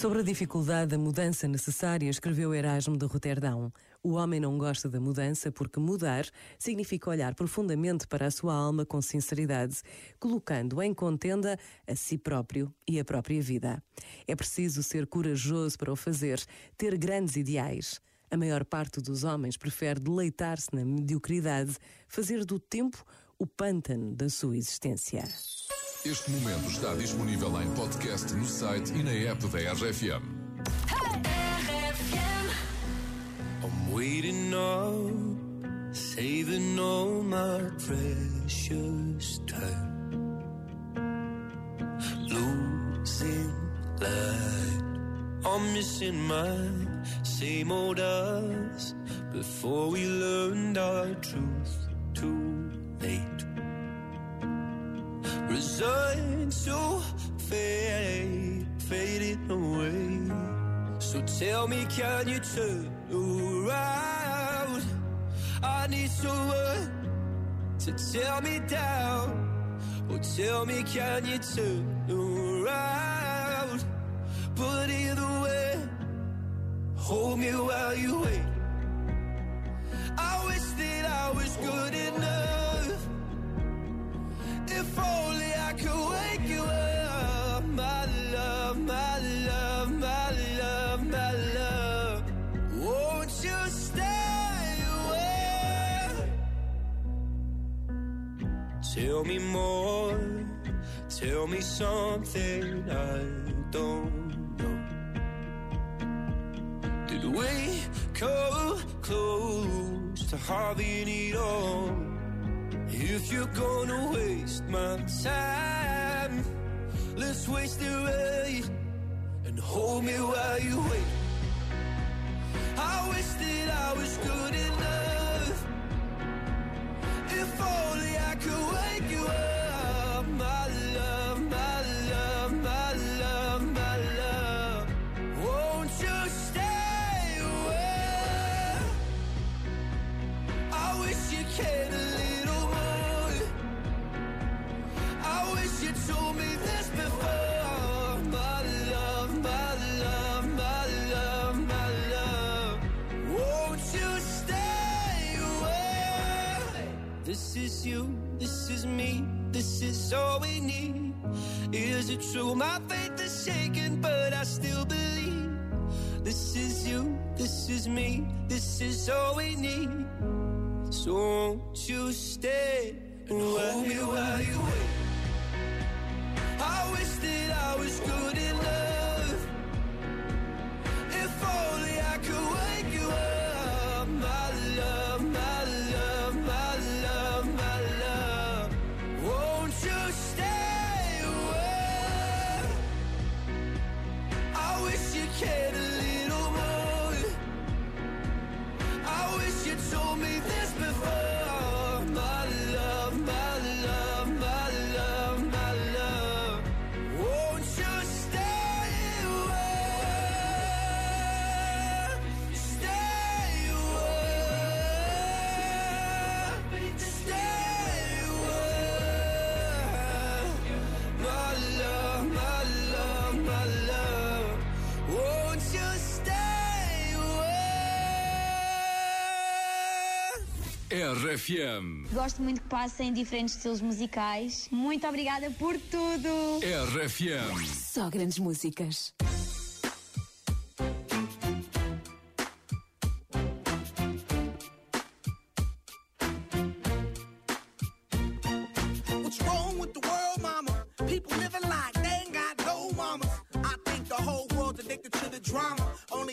Sobre a dificuldade da mudança necessária, escreveu Erasmo de Roterdão. O homem não gosta da mudança porque mudar significa olhar profundamente para a sua alma com sinceridade, colocando em contenda a si próprio e a própria vida. É preciso ser corajoso para o fazer, ter grandes ideais. A maior parte dos homens prefere deleitar-se na mediocridade, fazer do tempo o pântano da sua existência. Este momento está disponível em podcast no site e na app da RFM. I'm waiting up, saving all my precious time. Losing light, I'm missing my same old us before we learned our truth So tell me, can you turn around? I need someone to tear me down. Oh, tell me, can you turn around? But either way, hold me while you wait. Tell me more, tell me something I don't know. Did we come close to having it all? If you're gonna waste my time, let's waste it right and hold me while you wait. I wish that I was good enough. You told me this before. My love, my love, my love, my love. Won't you stay away? This is you, this is me, this is all we need. Is it true? My faith is shaken, but I still believe. This is you, this is me, this is all we need. So won't you stay and hold me while you wait? RFM. Gosto muito que passem diferentes estilos musicais. Muito obrigada por tudo! RFM. Só grandes músicas.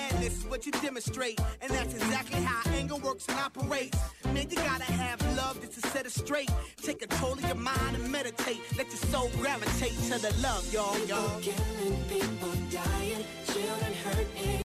madness is what you demonstrate. And that's exactly how anger works and operates. Man, you gotta have love just to set it straight. Take control of your mind and meditate. Let your soul gravitate to the love, y'all, y'all. People Killing people dying, children hurt.